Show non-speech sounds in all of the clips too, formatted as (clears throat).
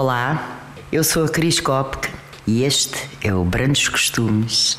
Olá, eu sou a Cris Kopke e este é o Brandos Costumes.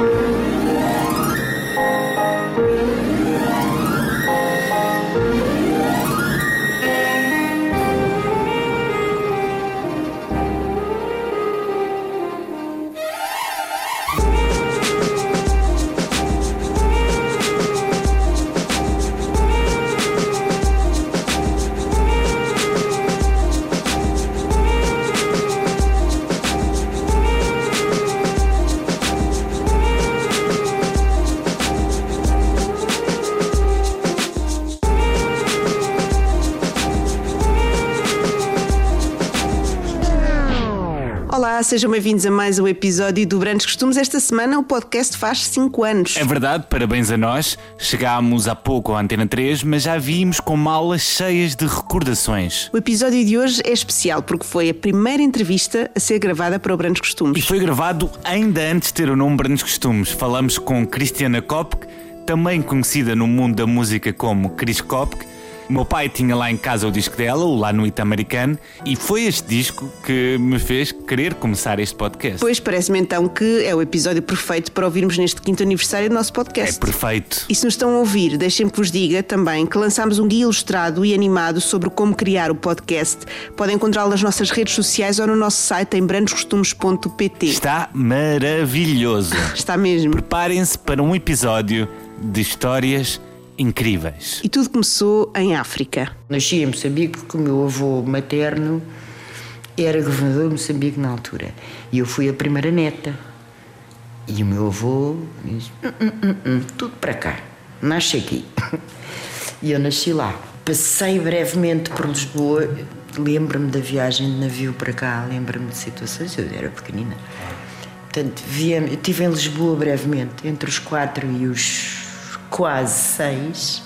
Sejam bem-vindos a mais um episódio do Brandos Costumes. Esta semana o podcast faz 5 anos. É verdade, parabéns a nós. Chegámos há pouco à Antena 3, mas já vimos com malas cheias de recordações. O episódio de hoje é especial porque foi a primeira entrevista a ser gravada para o Brandos E Costumes. foi gravado ainda antes de ter o nome Brandos Costumes. Falamos com Cristiana Kopke, também conhecida no mundo da música como Chris Kopke. O meu pai tinha lá em casa o disco dela, o Lá Noite Americano, e foi este disco que me fez querer começar este podcast. Pois parece-me então que é o episódio perfeito para ouvirmos neste quinto aniversário do nosso É podcast. perfeito. E se nos estão a ouvir, deixem-me que vos diga também que lançámos um guia ilustrado e animado sobre como criar o podcast. Podem encontrá-lo nas nossas redes sociais ou no nosso site em brandoscostumes.pt. Está maravilhoso. Está mesmo. Preparem-se para um episódio de histórias incríveis. E tudo começou em África. Nasci em Moçambique porque o meu avô materno era governador de Moçambique na altura. E eu fui a primeira neta. E o meu avô disse: "Hum, hum, hum, tudo para cá, nasce aqui. (laughs) E eu nasci lá. Passei brevemente por Lisboa, lembro-me da viagem de navio para cá, lembro-me de situações, eu era pequenina. Portanto, via, eu estive em Lisboa brevemente, entre os quatro e os quase seis,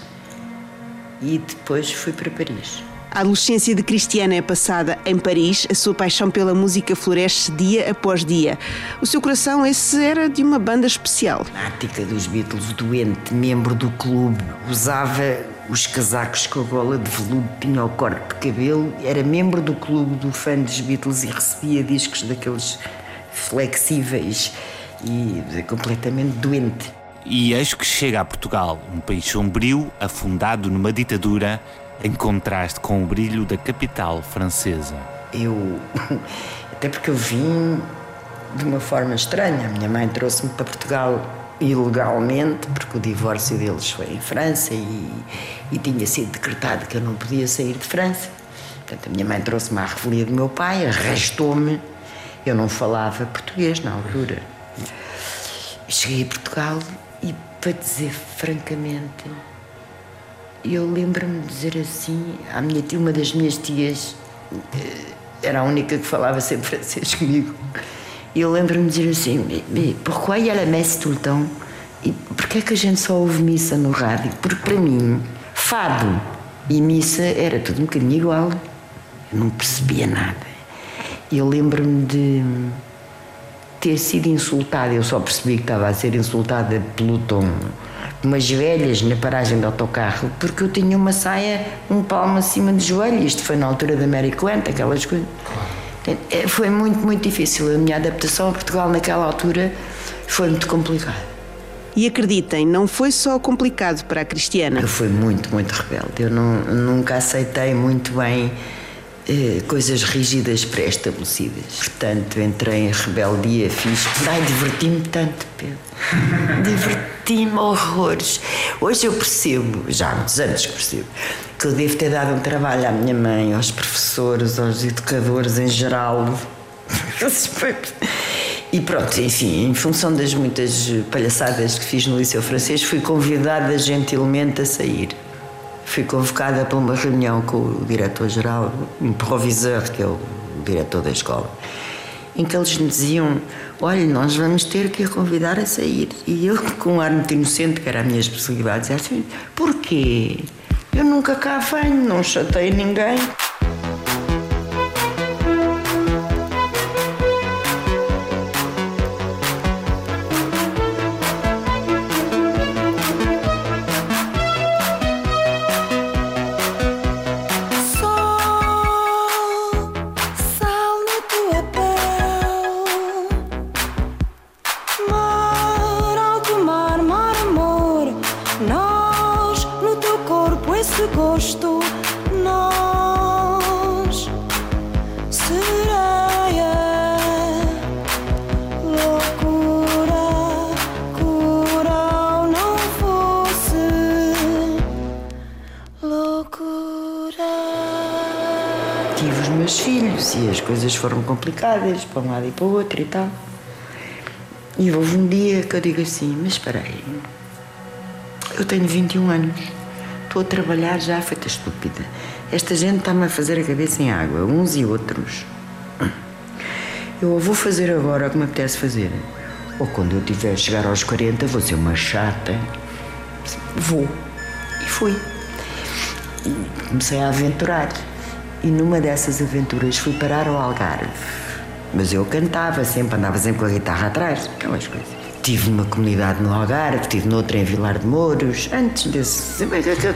e depois fui para Paris. A adolescência de Cristiana é passada em Paris, a sua paixão pela música floresce dia após dia. O seu coração, esse era de uma banda especial. Fanática dos Beatles, doente, membro do clube, usava os casacos com a gola de veludo, tinha o corte de cabelo, era membro do clube do fã dos Beatles e recebia discos daqueles flexíveis e completamente doente. E eis que chega a Portugal, um país sombrio, afundado numa ditadura, em contraste com o brilho da capital francesa. Eu, (laughs) até porque eu vim de uma forma estranha. A minha mãe trouxe-me para Portugal ilegalmente, porque o divórcio deles foi em França e, e tinha sido decretado que eu não podia sair de França. Portanto, a minha mãe trouxe-me à revelia do meu pai, arrastou-me. Eu não falava português na altura. Cheguei a Portugal para dizer francamente, eu lembro-me de dizer assim à minha tia, uma das minhas tias, eh, era a única que falava sempre francês (laughs) comigo. E eu lembro-me de dizer assim: "Mais- mais pourquoi il y messe tout le temps? E porquê é que a gente só ouve missa no rádio? Porque para mim, fado e missa era tudo um bocadinho igual. Eu não percebia nada. E eu lembro-me de ter sido insultada. Eu só percebi que estava a ser insultada pelo tom. Umas velhas na paragem do autocarro, porque eu tinha uma saia um palmo acima do joelho. Isto foi na altura da Mary Quant, aquelas coisas. Eh, Foi muito, muito difícil. A minha adaptação a Portugal naquela altura foi muito complicada. E acreditem, não foi só complicado para a Cristiana. Eu fui muito, muito rebelde. Eu não, nunca aceitei muito bem coisas rígidas pré-estabelecidas. Portanto, entrei em rebeldia, fiz. Ai, diverti-me tanto, Pedro. Diverti-me horrores. Hoje eu percebo, já há muitos anos que percebo, que eu devo ter dado um trabalho à minha mãe, aos professores, aos educadores em geral. (laughs) E pronto, enfim, em função das muitas palhaçadas que fiz no Liceu Francês, fui convidada gentilmente a sair. Fui convocada para uma reunião com o diretor-geral, um provisor, que é o diretor da escola, em que eles me diziam: Olha, nós vamos ter que a convidar a sair. E eu, (laughs) com um ar muito inocente, que era a minha especialidade, dizia assim: Porquê? Eu nunca cá venho, não chatei ninguém. Foram complicadas para um lado e para o outro e tal. E houve um dia que eu digo assim: Mas espera aí, eu tenho 21 anos, estou a trabalhar já feita estúpida. Esta gente está-me a fazer a cabeça em água, uns e outros. Eu ou vou fazer agora o que me apetece fazer, ou quando eu tiver chegar aos 40 vou ser uma chata. Vou. E fui. E comecei a aventurar. E numa dessas aventuras fui parar ao Algarve. Mas eu cantava sempre, andava sempre com a guitarra atrás, aquelas coisas. Tive numa comunidade no Algarve, tive noutra em Vilar de Mouros, antes desse,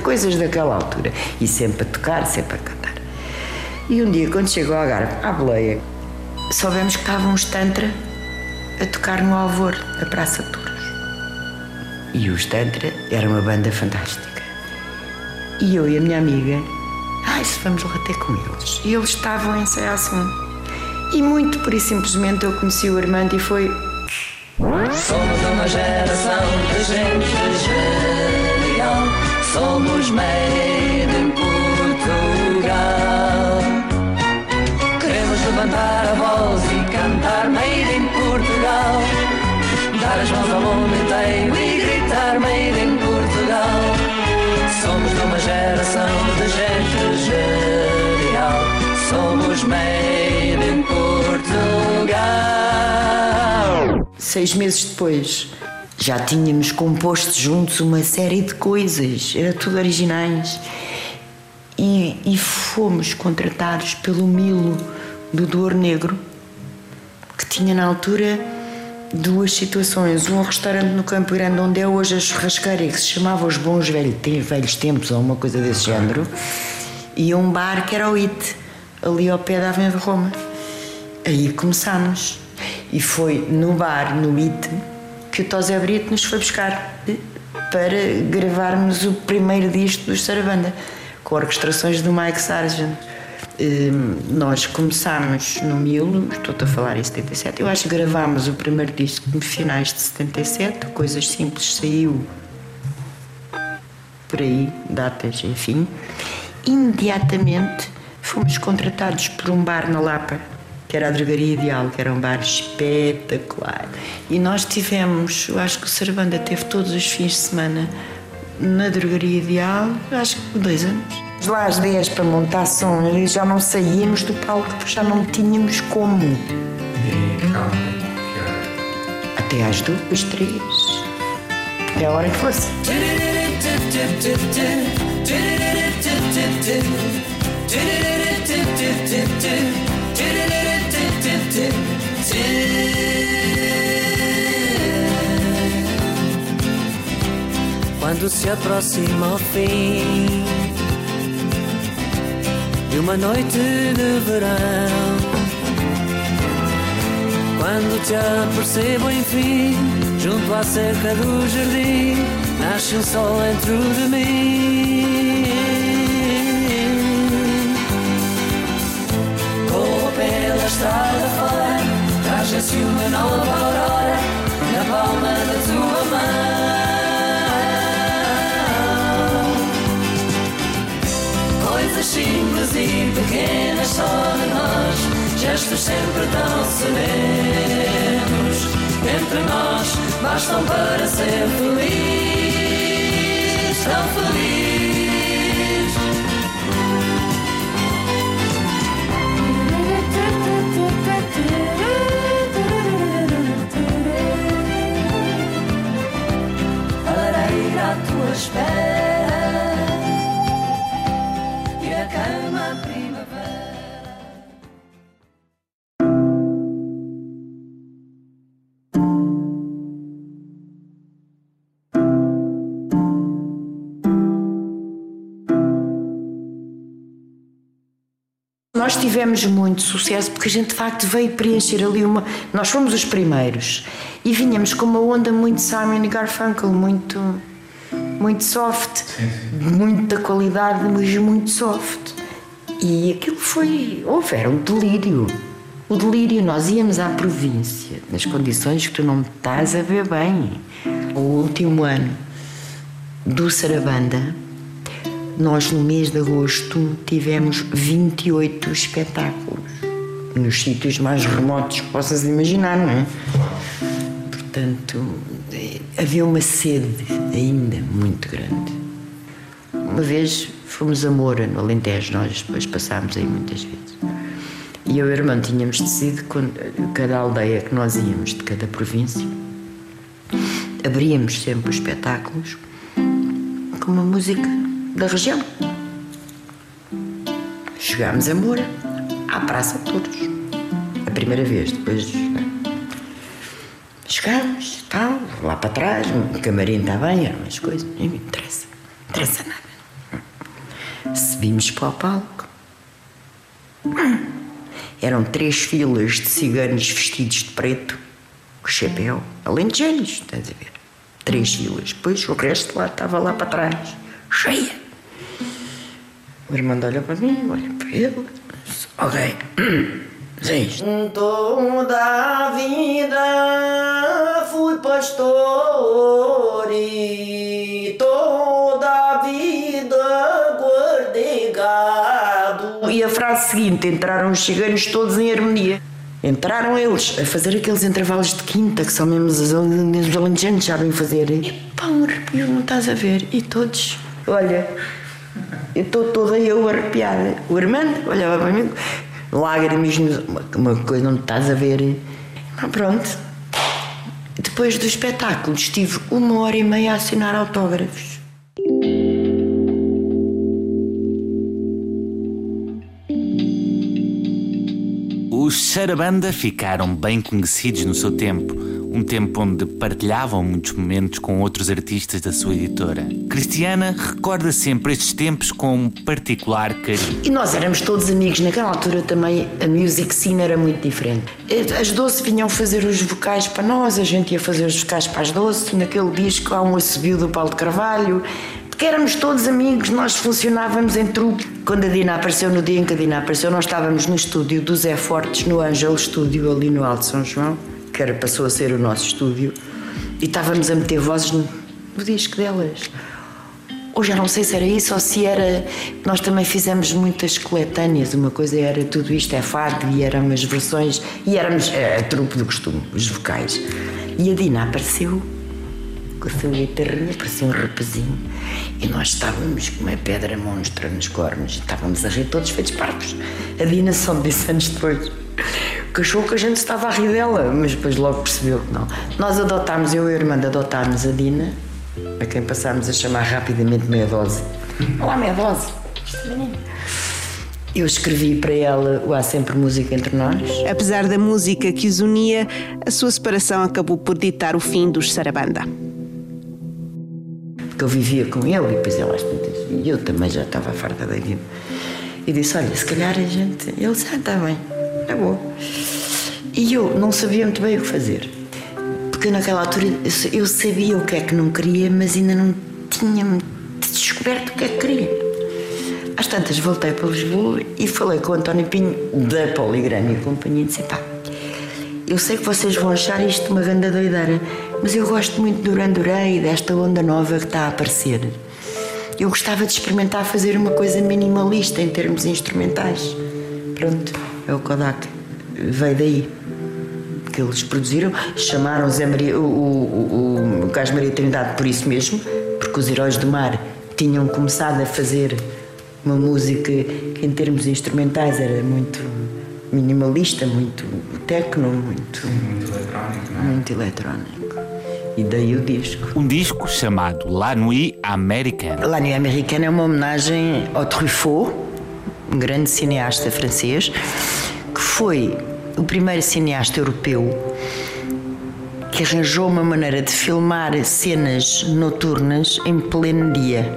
coisas daquela altura. E sempre a tocar, sempre a cantar. E um dia, quando chego ao Algarve, à boleia, soubemos que estavam os Tantra a tocar no Alvor, da Praça de Touros. E os Tantra era uma banda fantástica. E eu e a minha amiga, ai, se vamos lá ter com eles. E eles estavam a ensaiar assim. E muito por e simplesmente eu conheci o Armando e foi. Somos uma geração de gente genial. Somos made in Portugal. Queremos levantar a voz e cantar made in Portugal. Dar as mãos ao mundo Seis meses depois, já tínhamos composto juntos uma série de coisas, era tudo originais. E, e fomos contratados pelo Milo do Douro Negro, que tinha na altura duas situações. Um restaurante no Campo Grande, onde é hoje a churrasqueira, que se chamava Os Bons Velhos, Tempos, ou uma coisa desse género, e um bar que era o IT, ali ao pé da Avenida de Roma. Aí começámos. E foi no bar, no IT, que o Tosé Brito nos foi buscar eh, para gravarmos o primeiro disco dos Sarabanda, com orquestrações do Mike Sargent. Eh, Nós começámos no Milo, estou-te a falar em 77, eu acho que gravámos o primeiro disco no finais de 77, Coisas Simples saiu por aí, datas, enfim. Imediatamente fomos contratados por um bar na Lapa, que era a Drogaria Ideal, que era um bar espetacular. E nós tivemos, eu acho que o Sarabanda teve todos os fins de semana na Drogaria Ideal, acho que dois anos. Lá às 10 para montar som, e já não saíamos do palco, porque já não tínhamos como. Até às duas, três. Até a hora que fosse. Quando se aproxima o fim de uma noite de verão, quando te apercebo enfim, junto à cerca do jardim, nasce um sol dentro de mim. Corro pela estrada fora, traja-se uma nova aurora na palma da tua mão. Simples e pequenas só de nós, gestos sempre tão serenos. Entre nós bastam para ser feliz, tão feliz. À tua espera Nós tivemos muito sucesso porque a gente de facto veio preencher ali uma. Nós fomos os primeiros e vinhamos com uma onda muito Simon e Garfunkel, muito, muito soft, muita qualidade, mas muito soft. E aquilo foi. Houve, era um delírio. O delírio, nós íamos à província, nas condições que tu não estás a ver bem. O último ano do Sarabanda, nós no mês de agosto tivemos 28 espetáculos. Nos sítios mais remotos que possas imaginar, não é? Portanto, eh, havia uma sede ainda muito grande. Uma vez fomos a Moura, no Alentejo, nós depois passámos aí muitas vezes. E eu e o irmão tínhamos decidido, cada aldeia que nós íamos, de cada província, abríamos sempre os espetáculos com uma música da região. Chegámos a Moura, à Praça de Todos. A primeira vez, depois. Chegámos, tal, lá para trás, o camarim está bem, eram umas coisas, nem me interessa, não interessa nada. Subimos para o palco. Eram três filas de ciganos vestidos de preto, com chapéu, alentejanos, estás a ver? Três filas. Depois o resto lá estava lá para trás, cheia. O irmão olha para mim, olha para ele. Ok. (clears throat) Diz. Toda a vida fui pastor e a frase seguinte, entraram os ciganos todos em harmonia. Entraram eles a fazer aqueles intervalos de quinta que são mesmo os os alentejanos sabem fazer. E pá, um arrepio, não estás a ver? E todos, olha, eu estou toda eu arrepiada. O Armando olhava para mim, lágrimas, uma, uma coisa não estás a ver. Ah, pronto. Depois do espetáculo, estive uma hora e meia a assinar autógrafos. Os Sarabanda ficaram bem conhecidos no seu tempo, um tempo onde partilhavam muitos momentos com outros artistas da sua editora. Cristiana recorda sempre estes tempos com um particular carinho. E nós éramos todos amigos. Naquela altura também a music scene era muito diferente. As doce vinham fazer os vocais para nós, a gente ia fazer os vocais para as doce. Naquele disco há um assobio do Paulo de Carvalho. Porque éramos todos amigos, nós funcionávamos em truque. Quando a Dina apareceu, no dia em que a Dina apareceu, nós estávamos no estúdio do Zé Fortes, no Ângelo Estúdio, ali no Alto São João, que era, passou a ser o nosso estúdio, e estávamos a meter vozes no, no disco delas. Ou já não sei se era isso ou se era. Nós também fizemos muitas coletâneas. Uma coisa era tudo isto é fado e eram as versões. E éramos é, a trupe do costume, os vocais. E a Dina apareceu com a sua guitarrinha, parecia um rapazinho. E nós estávamos com uma pedra monstra nos cornos. Estávamos a rir todos feitos parvos. A Dina só me disse anos depois. Achou que a gente estava a rir dela, mas depois logo percebeu que não. Nós adotámos, eu e a irmã adotámos a Dina, a quem passámos a chamar rapidamente meia dose. Olá, meia dose. Menina. Eu escrevi para ela o Há Sempre Música Entre Nós. Apesar da música que os unia, a sua separação acabou por ditar o fim dos Sarabanda. Porque eu vivia com ele e depois ele às tantas, e eu também já estava farta daquilo. E disse: Olha, se calhar a gente. Ele Ah, está bem, é bom. E eu não sabia muito bem o que fazer, porque naquela altura eu sabia o que é que não queria, mas ainda não tinha descoberto o que é que queria. Às tantas voltei para Lisboa e falei com o António Pinho da Poligrama e Companhia e disse: Pá, eu sei que vocês vão achar isto uma grande doideira, mas eu gosto muito do Duran e desta onda nova que está a aparecer. Eu gostava de experimentar fazer uma coisa minimalista em termos instrumentais. Pronto, é o Kodak. Veio daí. Que eles produziram, chamaram Zé Maria, o, o, o, o Carlos Maria Trindade por isso mesmo, porque os Heróis do Mar tinham começado a fazer uma música que em termos instrumentais era muito minimalista, muito techno, muito, muito eletrónico. Muito eletrónico. E daí o disco. Um disco chamado La Nuit Americana. La Nuit Americana é uma homenagem ao Truffaut, um grande cineasta francês, que foi o primeiro cineasta europeu que arranjou uma maneira de filmar cenas noturnas em pleno dia.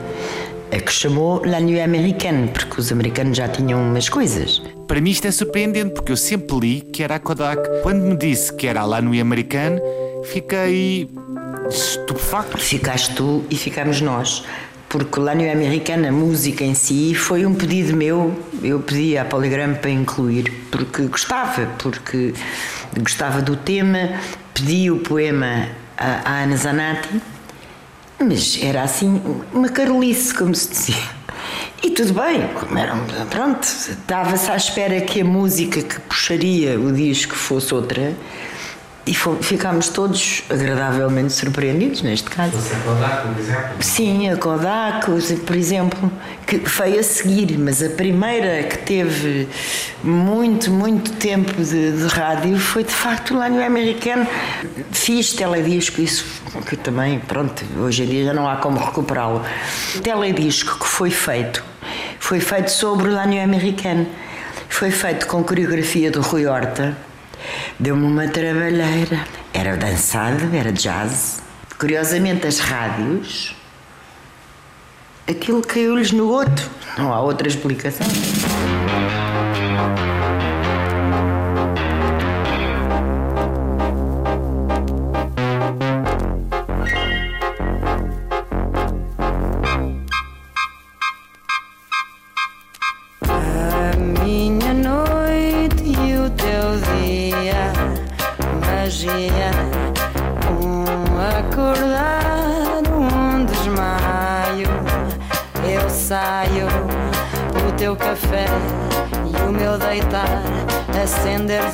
A que chamou La Nuit Americana, porque os americanos já tinham umas coisas. Para mim isto é surpreendente porque eu sempre li que era a Kodak. Quando me disse que era a La Nuit Americana, fiquei estupefacto. Ficaste tu e ficámos nós. porque lá no americano a música em si foi um pedido meu. Eu pedi à Poligram para incluir, porque gostava, porque gostava do tema, pedi o poema à Ana Zanatti, mas era assim uma carolice, como se dizia. E tudo bem, como era, pronto, estava-se à espera que a música que puxaria o disco fosse outra e ficámos todos agradavelmente surpreendidos neste caso. Sim, a Kodak, por exemplo, que veio a seguir, mas a primeira que teve muito, muito tempo de, de rádio foi de facto lá no americano. Fiz teledisco, isso que também, pronto, hoje em dia já não há como recuperá-lo. Teledisco que foi feito, foi feito sobre o Lânio americano. Foi feito com coreografia do Rui Horta. Deu-me uma trabalheira. Era dançado, era jazz. Curiosamente, as rádios, aquilo caiu-lhes no outro. Não há outra explicação.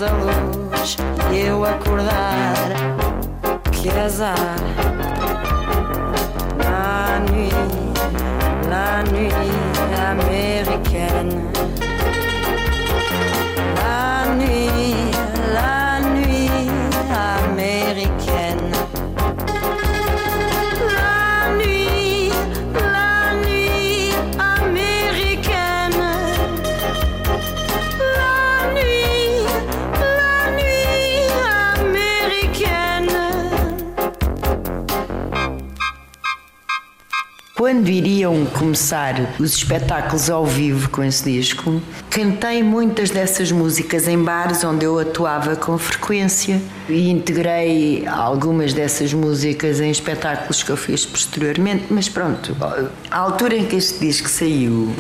A luz e eu acordar. Que azar, la nuit, la nuit américaine. Quando iriam começar os espetáculos ao vivo com esse disco, cantei muitas dessas músicas em bares onde eu atuava com frequência e integrei algumas dessas músicas em espetáculos que eu fiz posteriormente. Mas pronto, à altura em que este disco saiu,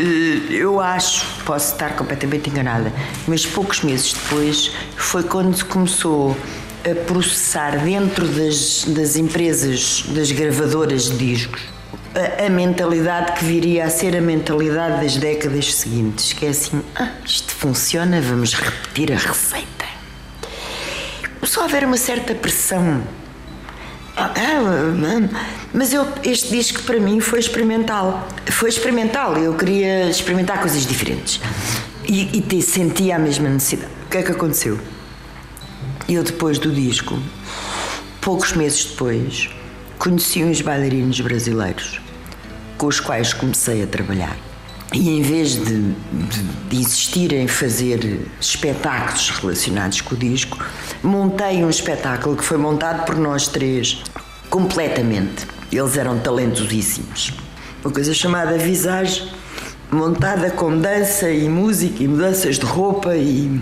eh, eu acho, posso estar completamente enganada, mas poucos meses depois foi quando se começou a processar dentro das, das empresas, das gravadoras de discos, a, a mentalidade que viria a ser a mentalidade das décadas seguintes, que é assim, ah, isto funciona, vamos repetir a receita. Só haver uma certa pressão ah, mas eu, este disco para mim foi experimental. Foi experimental. Eu queria experimentar coisas diferentes. E, e te- sentia a mesma necessidade. O que é que aconteceu? Eu, depois do disco, poucos meses depois, conheci uns bailarinos brasileiros com os quais comecei a trabalhar. E em vez de, de, de insistir em fazer espetáculos relacionados com o disco, montei um espetáculo que foi montado por nós três completamente. Eles eram talentosíssimos. Uma coisa chamada Visage, montada com dança e música e mudanças de roupa e.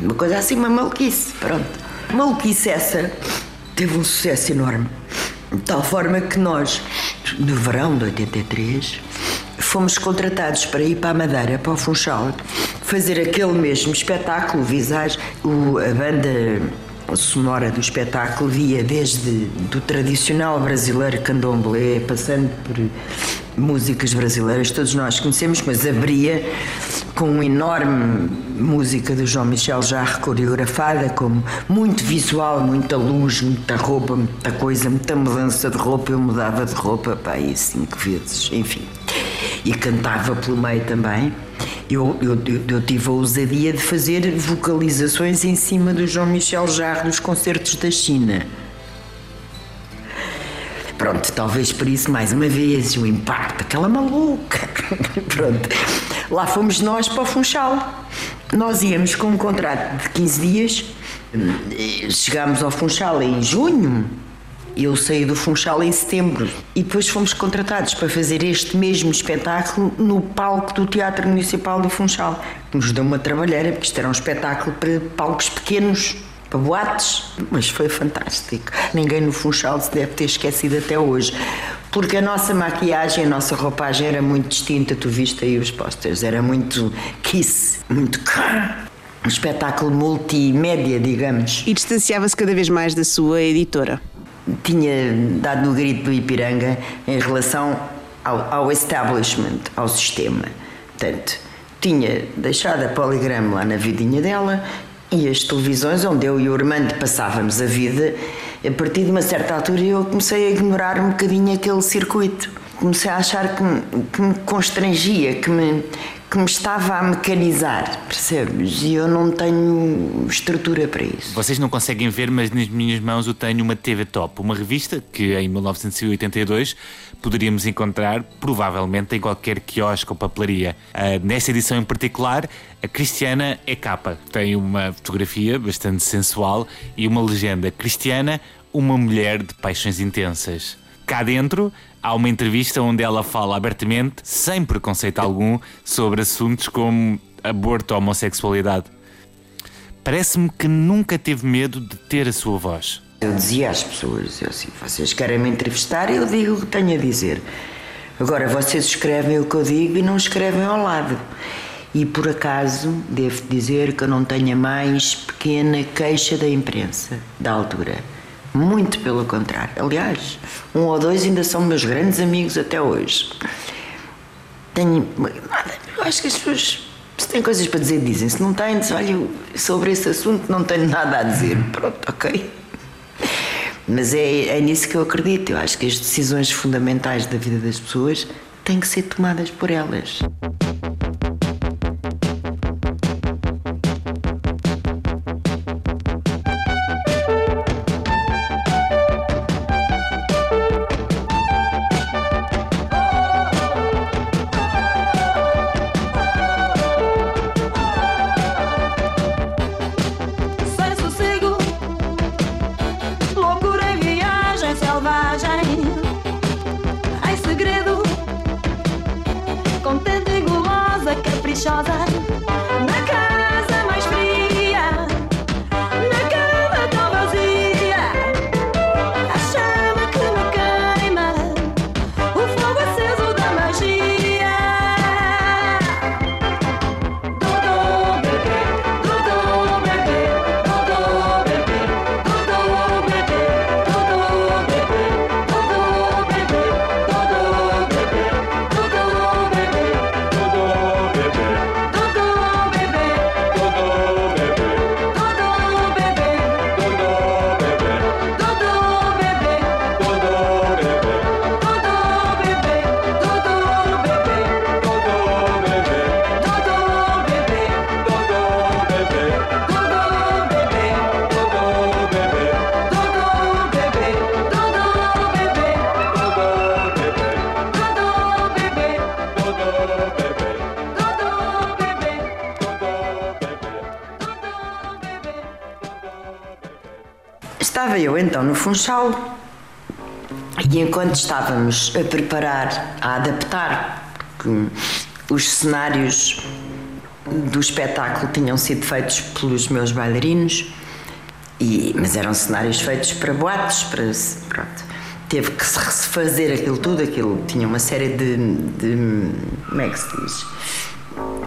Uma coisa assim, uma maluquice, pronto. Maluquice essa teve um sucesso enorme. De tal forma que nós, no verão de 83, fomos contratados para ir para a Madeira, para o Funchal, fazer aquele mesmo espetáculo, Visage. O, a banda sonora do espetáculo via desde do tradicional brasileiro candomblé, passando por músicas brasileiras, todos nós conhecemos, mas abria com uma enorme música do João Michel Jarre coreografada, como muito visual, muita luz, muita roupa, muita coisa, muita mudança de roupa. Eu mudava de roupa para aí cinco vezes, enfim. E cantava pelo meio também. Eu, eu, eu, tive a ousadia de fazer vocalizações em cima do João Michel Jarre nos concertos da China. Pronto, talvez por isso, mais uma vez, o impacto, aquela maluca. (laughs) Pronto. Lá fomos nós para o Funchal. Nós íamos com um contrato de 15 dias. Chegámos ao Funchal em junho. Eu saí do Funchal em setembro. E depois fomos contratados para fazer este mesmo espetáculo no palco do Teatro Municipal do Funchal. Que nos deu uma trabalheira, porque isto era um espetáculo para palcos pequenos para boates, mas foi fantástico. Ninguém no Funchal se deve ter esquecido até hoje, Porque a nossa maquiagem, a nossa roupagem era muito distinta, tu viste aí os posters, era muito kiss, muito um espetáculo multimédia, digamos. E distanciava-se cada vez mais da sua editora. Tinha dado no grito do Ipiranga em relação ao, ao establishment, ao sistema. Portanto, tinha deixado a Poligram lá na vidinha dela e as televisões onde eu e o Armando passávamos a vida, a partir de uma certa altura eu comecei a ignorar um bocadinho aquele circuito. Comecei a achar que que me constrangia, que me, que me estava a mecanizar, percebes? E eu não tenho estrutura para isso. Vocês não conseguem ver, mas nas minhas mãos eu tenho uma TV Top, uma revista que em 1982 poderíamos encontrar provavelmente em qualquer quiosque ou papelaria. Ah, nesta edição em particular, a Cristiana é capa. Tem uma fotografia bastante sensual e uma legenda Cristiana, uma mulher de paixões intensas. Cá dentro há uma entrevista onde ela fala abertamente, sem preconceito algum, sobre assuntos como aborto ou homossexualidade. Parece-me que nunca teve medo de ter a sua voz. Eu dizia às pessoas, eu assim, vocês querem me entrevistar, eu digo o que tenho a dizer. Agora, vocês escrevem o que eu digo e não escrevem ao lado. E por acaso, devo dizer que eu não tenho a mais pequena queixa da imprensa da altura. Muito pelo contrário. Aliás, um ou dois ainda são meus grandes amigos até hoje. Tenho. Nada, eu acho que as pessoas. Se têm coisas para dizer, dizem. Se não têm, dizem, olha, sobre esse assunto não tenho nada a dizer. Pronto, ok. Mas é, é nisso que eu acredito. Eu acho que as decisões fundamentais da vida das pessoas têm que ser tomadas por elas. Então no Funchal e enquanto estávamos a preparar, a adaptar, os cenários do espetáculo tinham sido feitos pelos meus bailarinos, e, mas eram cenários feitos para boates, para, pronto. Teve que se refazer aquilo tudo, aquilo tinha uma série de, de como é que se diz?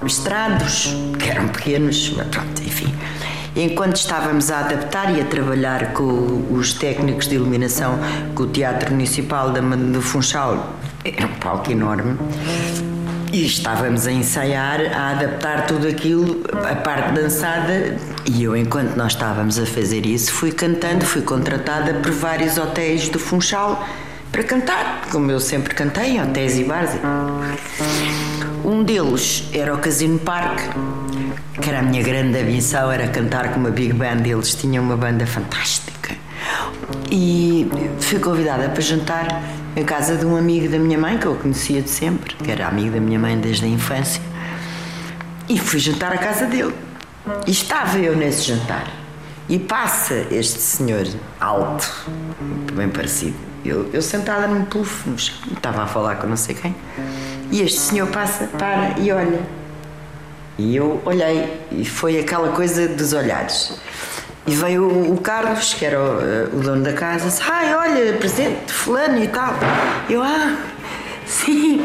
estrados, que eram pequenos, mas pronto, enfim. Enquanto estávamos a adaptar e a trabalhar com os técnicos de iluminação, com o Teatro Municipal do Funchal, era um palco enorme, e estávamos a ensaiar, a adaptar tudo aquilo, a parte dançada, e eu, enquanto nós estávamos a fazer isso, fui cantando, fui contratada por vários hotéis do Funchal para cantar, como eu sempre cantei, hotéis e bares. Um deles era o Casino Park, que era a minha grande ambição, era cantar com uma big band, eles tinham uma banda fantástica. E fui convidada para jantar em casa de um amigo da minha mãe, que eu conhecia de sempre, que era amigo da minha mãe desde a infância. E fui jantar à casa dele. E estava eu nesse jantar. E passa este senhor alto, bem parecido. Eu, eu sentada num puff estava a falar com não sei quem. E este senhor passa, para e olha. E eu olhei, e foi aquela coisa dos olhares. E veio o, Carlos, que era o, eh, o dono da casa, disse, ai, olha, presente fulano e tal. Eu, ah, (laughs) sim.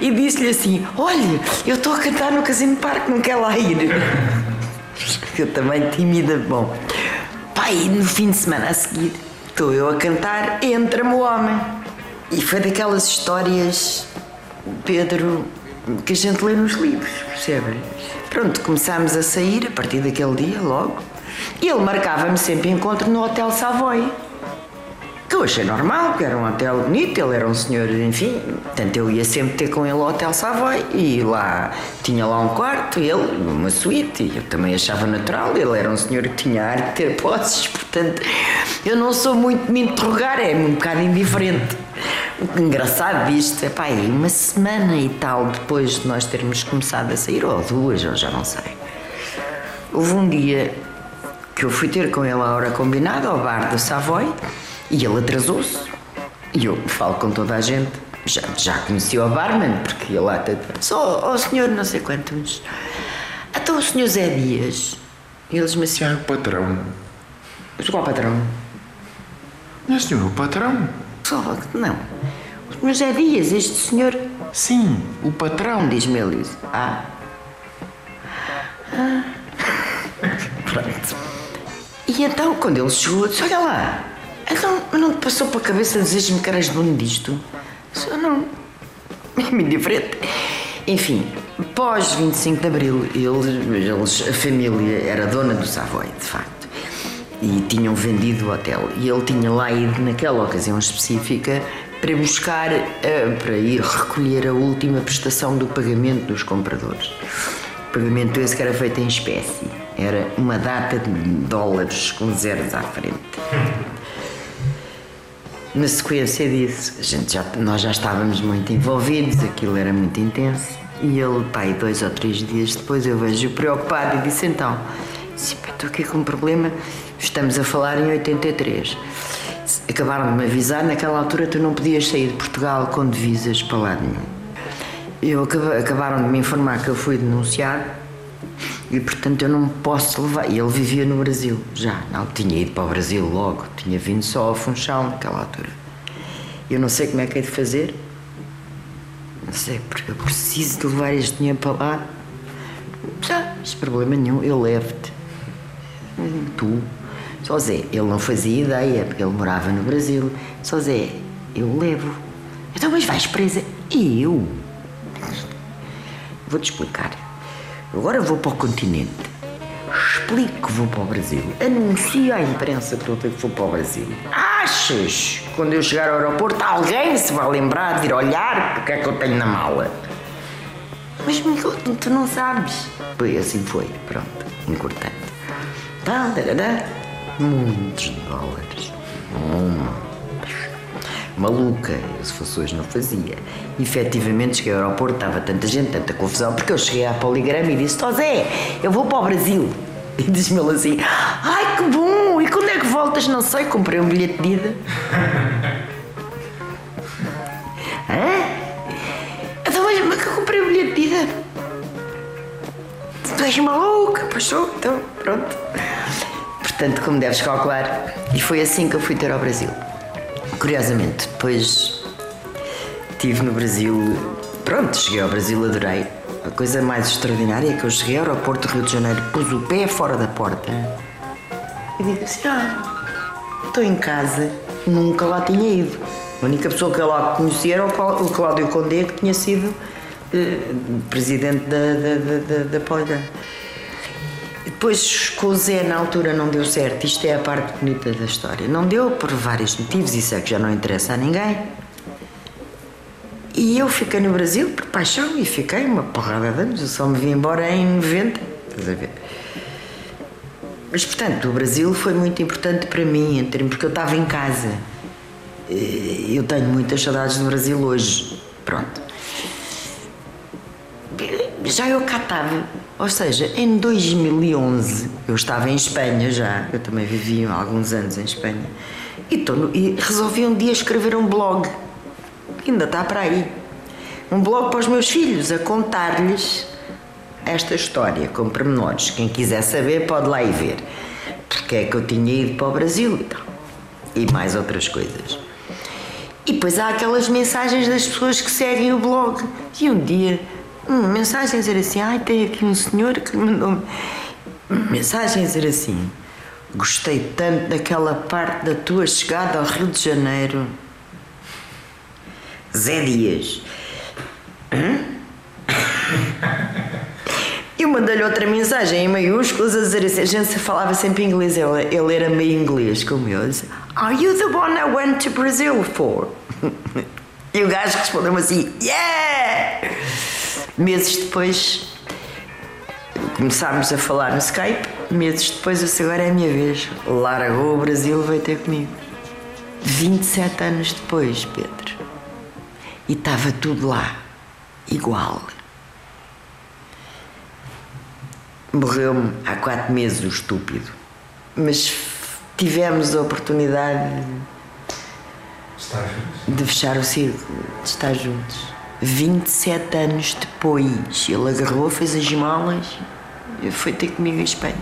E disse-lhe assim, olha, eu estou a cantar no Casino Parque, não quer lá ir. (laughs) Eu também tímida, bom. Pai, no fim de semana a seguir, estou eu a cantar, entra-me o homem. E foi daquelas histórias, Pedro, que a gente lê nos livros, percebe? Pronto, começámos a sair a partir daquele dia, logo. E ele marcava-me sempre encontro no Hotel Savoy. Que eu achei normal, porque era um hotel bonito, ele era um senhor, enfim. Portanto, eu ia sempre ter com ele ao Hotel Savoy e lá tinha lá um quarto, ele, uma suíte, e eu também achava natural. Ele era um senhor que tinha ar de ter posses, (laughs) portanto, eu não sou muito de me interrogar, é um bocado indiferente. Engraçado disto é, pá, aí uma semana e tal depois de nós termos começado a sair, ou duas, ou já não sei. Houve um dia que eu fui ter com ele à hora combinada ao bar do Savoy e ele atrasou-se. E eu falo com toda a gente, já, já conheci o barman, porque ele lá até só o senhor não sei quantos. Até o senhor Zé Dias. E eles me assim, é o patrão. mas qual patrão? Não, senhor, o patrão? Só, não. O senhor Zé Dias, este senhor, Sim, o patrão. diz-me ele. Ah. Ah. (laughs) Pronto. E então, quando ele chegou, disse: Olha lá, então não te passou para a cabeça dizer-me que eras dono disto? "Eu não. É-me indiferente. Enfim, pós 25 de Abril, eles, eles, a família era dona do Savoy, de facto. E tinham vendido o hotel. E ele tinha lá ido, naquela ocasião específica, para buscar, eh, para ir recolher a última prestação do pagamento dos compradores. O pagamento esse que era feito em espécie. Era uma data de dólares com zeros à frente. Na sequência disso, a gente já, nós já estávamos muito envolvidos, aquilo era muito intenso. E ele, pai, dois ou três dias depois, eu vejo-o preocupado e disse: Então, disse, "Pá, estou aqui com um problema, estamos a falar em 83. Acabaram de me avisar, naquela altura tu não podias sair de Portugal com divisas para lado nenhum. Eu, acaba- acabaram de me informar que eu fui denunciado e, portanto, eu não posso levar. E ele vivia no Brasil, já. Não tinha ido para o Brasil logo, tinha vindo só ao Funchal naquela altura. Eu não sei como é que é de fazer. Não sei, porque eu preciso de levar este dinheiro para lá. Já, sem problema nenhum, eu levo-te. Tu. Só Zé, ele não fazia ideia, porque ele morava no Brasil. Só Zé, eu levo. Então, mas vais presa? E eu? Vou-te explicar. Agora vou para o continente. Explico que vou para o Brasil. Anuncio à imprensa que eu vou para o Brasil. Achas? que Quando eu chegar ao aeroporto, alguém se vai lembrar de ir olhar o que é que eu tenho na mala. Mas Miguel, tu- não sabes. Foi assim foi, pronto, encurtando. Tá, tarará. Muitos dólares. Muitos. Maluca, fosse hoje não fazia. Efetivamente cheguei ao aeroporto, estava tanta gente, tanta confusão, porque eu cheguei à poligrama e disse: Ó Zé, eu vou para o Brasil. (laughs) E diz-me ele assim: Ai que bom! E quando é que voltas? Não sei, comprei um bilhete de ida. (laughs) Hã? Então, mas, mas que eu comprei um bilhete de ida? Tu és maluca? Pois sou, então, pronto. Portanto, como deves calcular, e foi assim que eu fui ter ao Brasil. Curiosamente, depois estive no Brasil, pronto, cheguei ao Brasil, adorei. A coisa mais extraordinária é que eu cheguei ao aeroporto do Rio de Janeiro, pus o pé fora da porta e digo assim: ah, estou em casa, nunca lá tinha ido. A única pessoa que eu lá conhecia era o Clá- o Cláudio Condé, que tinha sido eh, presidente da, da, da, da, da. Depois com o Zé na altura não deu certo, isto é a parte bonita da história. Não deu por vários motivos, isso é que já não interessa a ninguém. E eu fiquei no Brasil por paixão e fiquei uma porrada de anos. Eu só me vim embora em 90. Estás a ver? Mas portanto, o Brasil foi muito importante para mim, porque eu estava em casa. Eh, Eu tenho muitas saudades do Brasil hoje. Pronto. Já eu cá estava, ou seja, em 2011 eu estava em Espanha já, eu também vivi alguns anos em Espanha, e, no- e resolvi um dia escrever um blog, que ainda está para aí, um blog para os meus filhos, a contar-lhes esta história com pormenores. Quem quiser saber pode lá ir ver. porque é que eu tinha ido para o Brasil e tal. E mais outras coisas. E depois há aquelas mensagens das pessoas que seguem o blog. E um dia, uma mensagem a dizer assim: ai, tem aqui um senhor que me mandou mensagem a dizer assim: gostei tanto daquela parte da tua chegada ao Rio de Janeiro. Zé Dias. Eu mandei-lhe outra mensagem em maiúsculas a dizer assim: a gente falava sempre inglês, ele, ele era meio inglês, como eu. Disse, Are you the one I went to Brazil for? (laughs) E o gajo respondeu-me assim: Yeah! Meses depois começámos a falar no Skype. Meses depois, eu disse, agora é a minha vez. Largou o Brasil, veio ter comigo. 27 anos depois, Pedro. E estava tudo lá, igual. Morreu-me há quatro meses o estúpido. Mas tivemos a oportunidade de fechar o círculo, de estar juntos. 27 anos depois, ele agarrou, fez as malas e foi ter comigo em Espanha.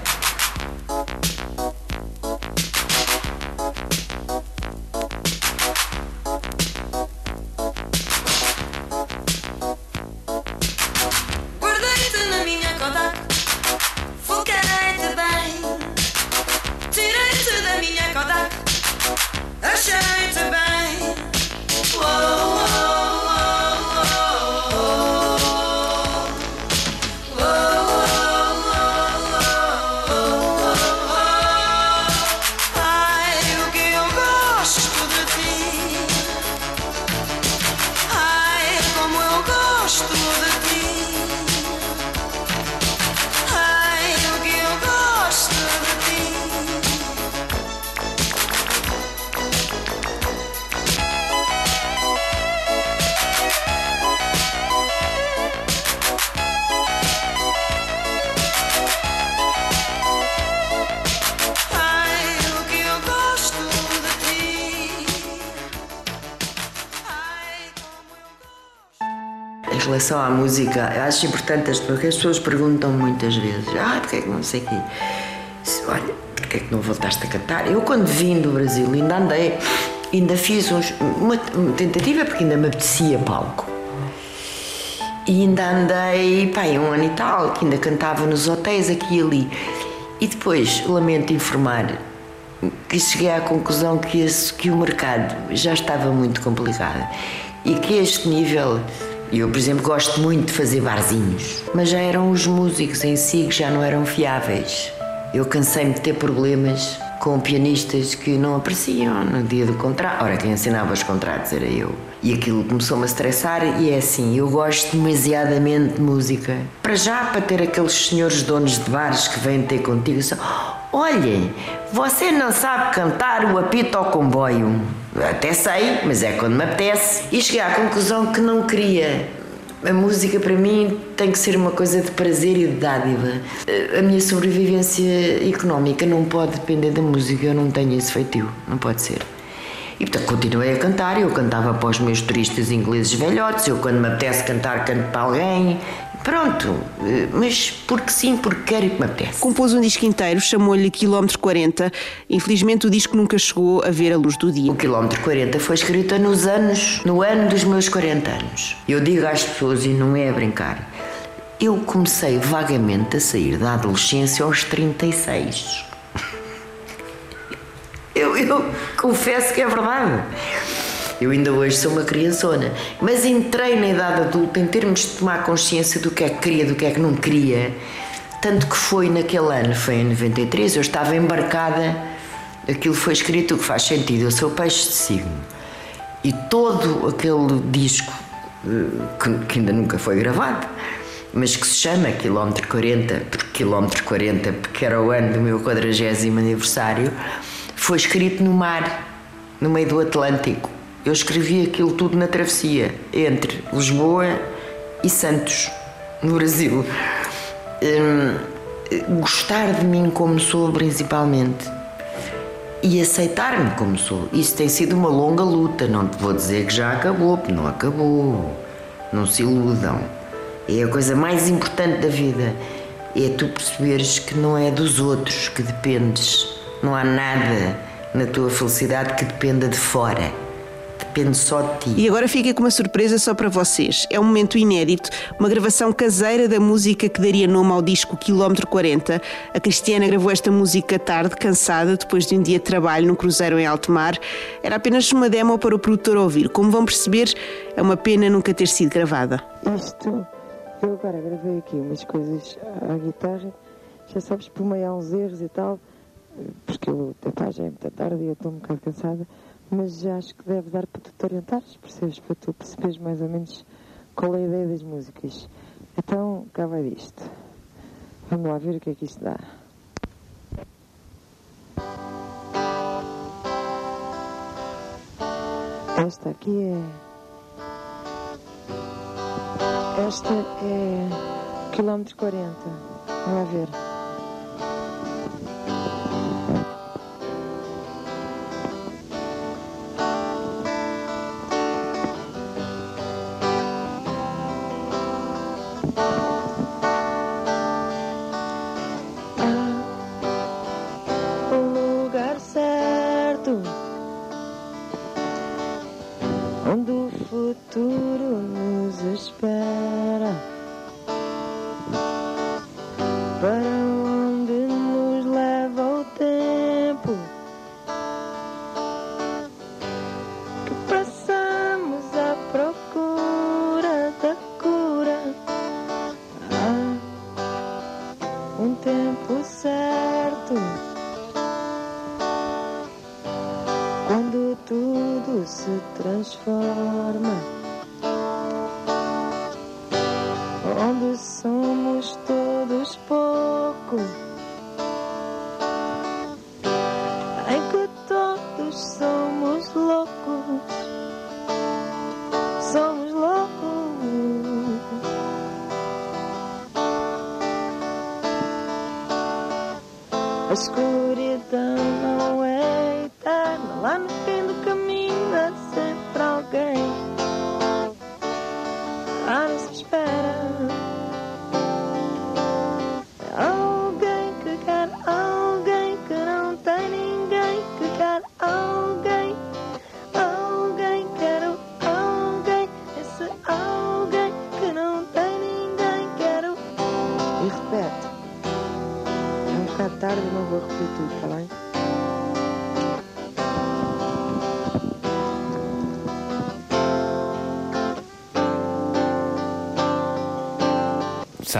Relação à música, eu acho importante, as- porque as pessoas perguntam muitas vezes: ah, porque é que não sei o quê? Olha, porque é que não voltaste a cantar? Eu, quando vim do Brasil, ainda andei, ainda fiz uns, uma, uma tentativa, porque ainda me apetecia palco. E ainda andei, pá, um ano e tal, que ainda cantava nos hotéis aqui e ali. E depois, lamento informar, que cheguei à conclusão que, esse, que o mercado já estava muito complicado e que este nível. Eu, por exemplo, gosto muito de fazer barzinhos, mas já eram os músicos em si que já não eram fiáveis. Eu cansei-me de ter problemas com pianistas que não apareciam no dia do contrato. Ora, quem assinava os contratos era eu. E aquilo começou-me a estressar e é assim, eu gosto demasiadamente de música. Para já, para ter aqueles senhores donos de bares que vêm ter contigo e só, olhem, você não sabe cantar o apito ao comboio. Até sei, mas é quando me apetece. E cheguei à conclusão que não queria. A música para mim tem que ser uma coisa de prazer e de dádiva. A minha sobrevivência económica não pode depender da música, eu não tenho esse feitio, não pode ser. E portanto continuei a cantar, eu cantava para os meus turistas ingleses velhotes, eu quando me apetece cantar, canto para alguém. Pronto, eh, mas porque sim, porque quero e que me apetece. Compôs um disco inteiro, chamou-lhe Quilómetro 40. Infelizmente, o disco nunca chegou a ver a luz do dia. O quilómetro 40 foi escrita nos anos, no ano dos meus 40 anos. Eu digo às pessoas, e não é a brincar, eu comecei vagamente a sair da adolescência aos 36. (laughs) Eu, eu confesso que é verdade. Eu ainda hoje sou uma criançona, mas entrei na idade adulta em termos de tomar consciência do que é que queria, do que é que não queria. Tanto que foi naquele ano, foi em 93, eu estava embarcada, aquilo foi escrito, o que faz sentido, eu sou peixe de signo. E todo aquele disco, eh, que, ainda nunca foi gravado, mas que se chama Quilómetro 40, porque Quilómetro 40, porque era o ano do meu 40 aniversário, foi escrito no mar, no meio do Atlântico. Eu escrevi aquilo tudo na travessia entre Lisboa e Santos, no Brasil. Hum, gostar de mim como sou, principalmente, e aceitar-me como sou. Isso tem sido uma longa luta. Não te vou dizer que já acabou, porque não acabou. Não se iludam. É a coisa mais importante da vida. É tu perceberes que não é dos outros que dependes Não há nada na tua felicidade que dependa de fora. Depende só de ti. E agora fica com uma surpresa só para vocês. É um momento inédito, uma gravação caseira da música que daria nome ao disco Quilómetro 40. A Cristiana gravou esta música tarde, cansada, depois de um dia de trabalho num cruzeiro em alto mar. Era apenas uma demo para o produtor ouvir. Como vão perceber, é uma pena nunca ter sido gravada. Isto, eu agora gravei aqui umas coisas à guitarra, já sabes, por meio há uns erros e tal, porque eu, epá, já é muita tarde e eu estou um bocado cansada, mas acho que deve dar para tu te orientares, percebes? Para tu perceberes mais ou menos qual é a ideia das músicas. Então, cá vai disto. Vamos lá ver o que é que isto dá. Esta aqui é. Esta é quilómetro 40. Vamos lá ver. Onde o futuro nos espera.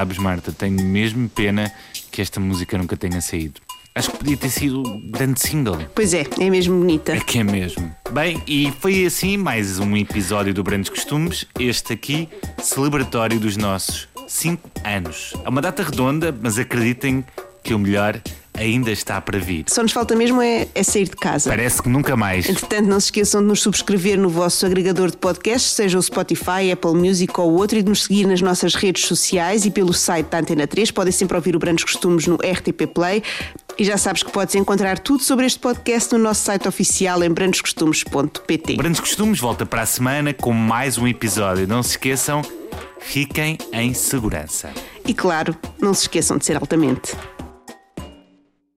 Sabes, Marta, tenho mesmo pena que esta música nunca tenha saído. Acho que podia ter sido um grande single. Pois é, é mesmo bonita. É que é mesmo. Bem, e foi assim mais um episódio do Brandos Costumes, este aqui, celebratório dos nossos 5 anos. É uma data redonda, mas acreditem que o melhor ainda está para vir. Só nos falta mesmo é, é sair de casa. Parece que nunca mais. Entretanto, não se esqueçam de nos subscrever no vosso agregador de podcasts, seja o Spotify, Apple Music ou outro, e de nos seguir nas nossas redes sociais e pelo site da Antena 3. Podem sempre ouvir o Brandos Costumes no RTP Play. E já sabes que podes encontrar tudo sobre este podcast no nosso site oficial em brandoscostumes.pt. Brandos Costumes volta para a semana com mais um episódio. Não se esqueçam, fiquem em segurança. E claro, não se esqueçam de ser altamente.